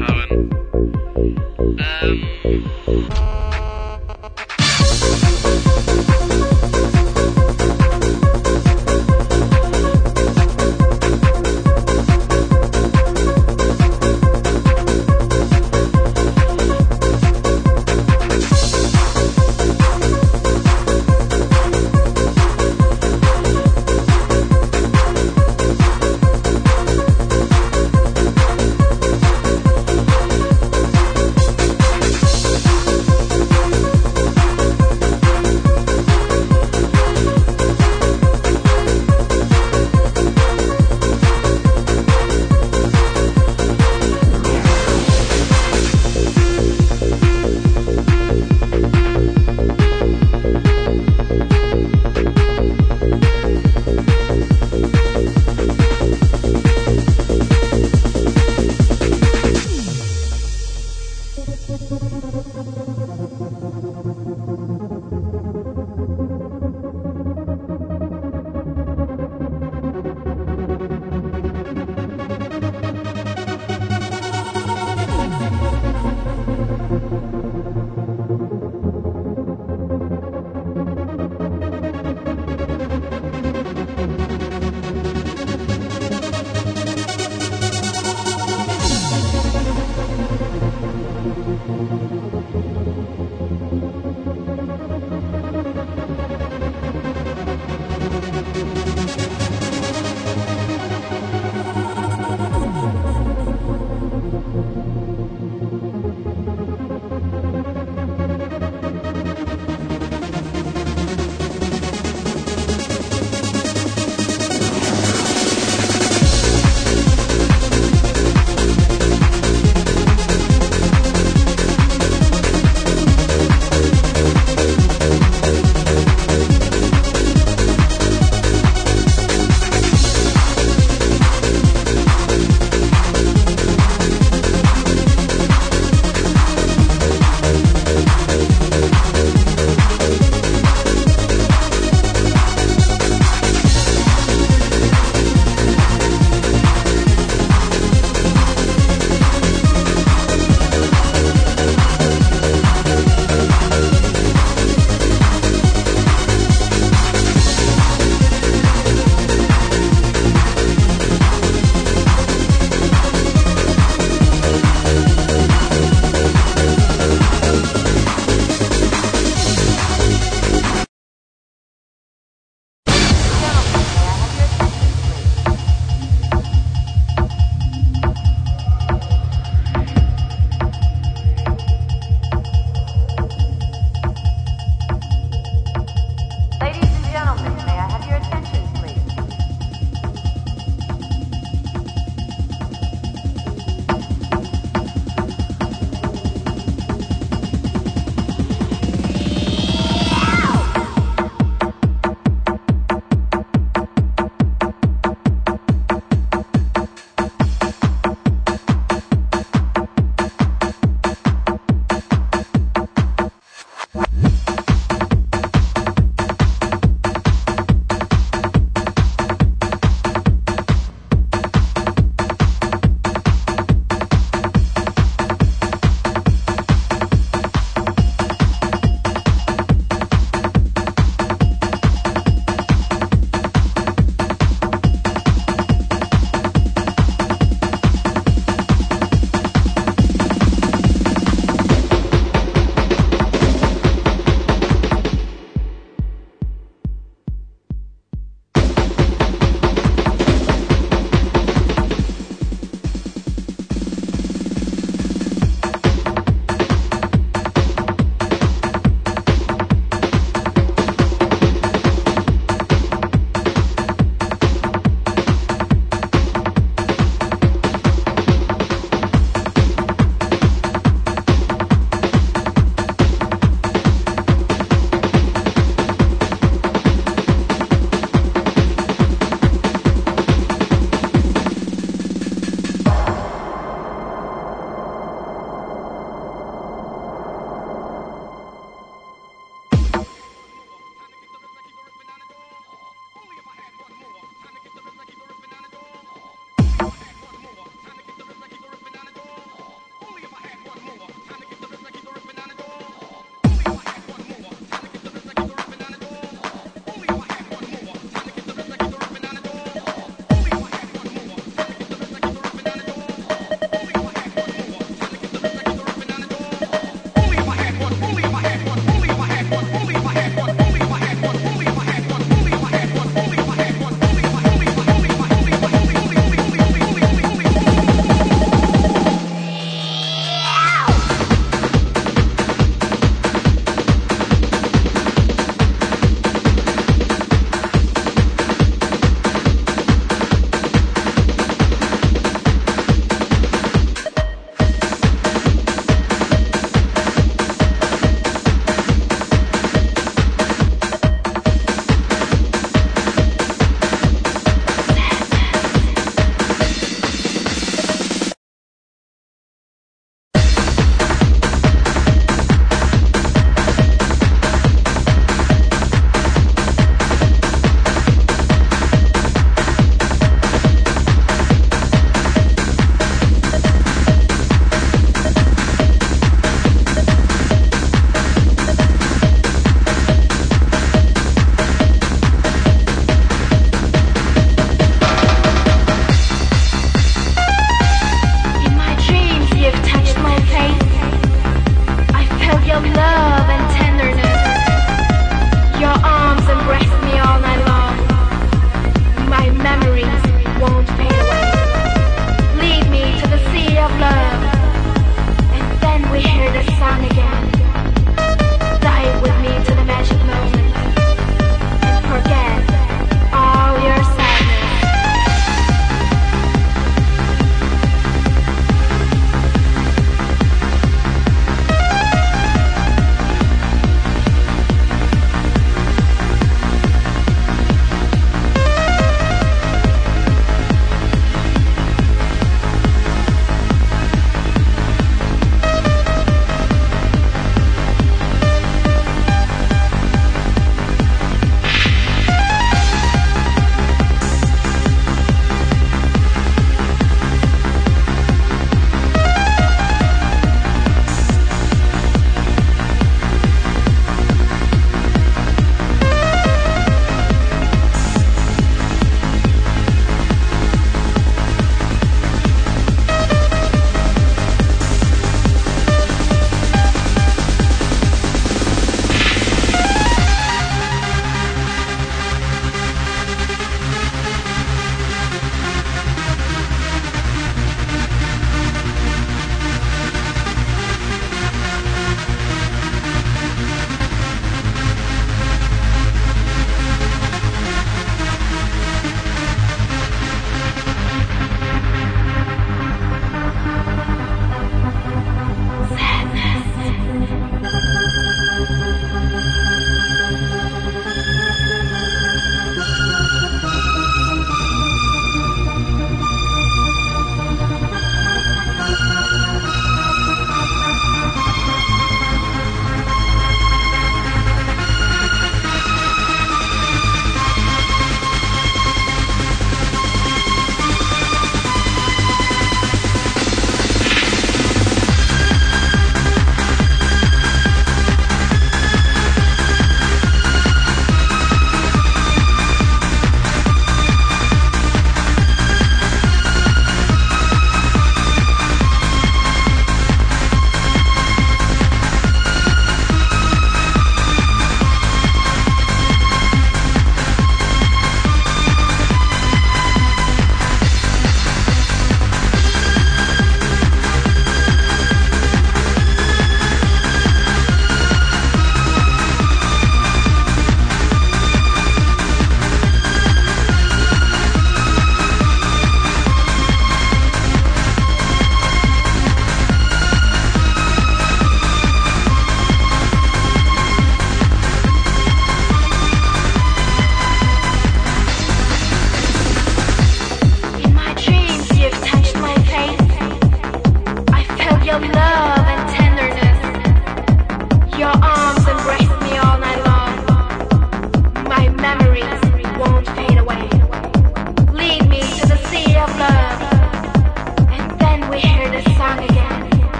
Damen. Ähm. Um,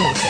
activate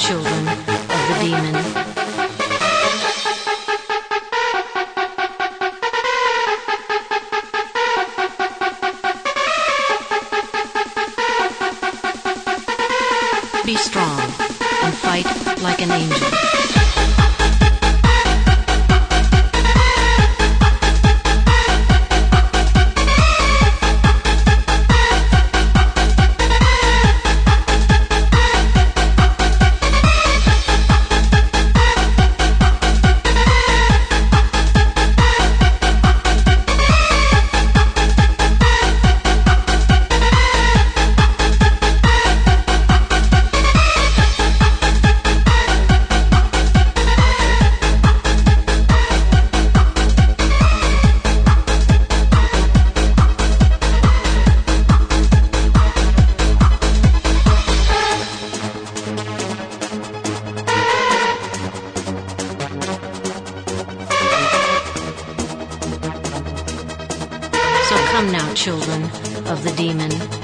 Children children of the demon.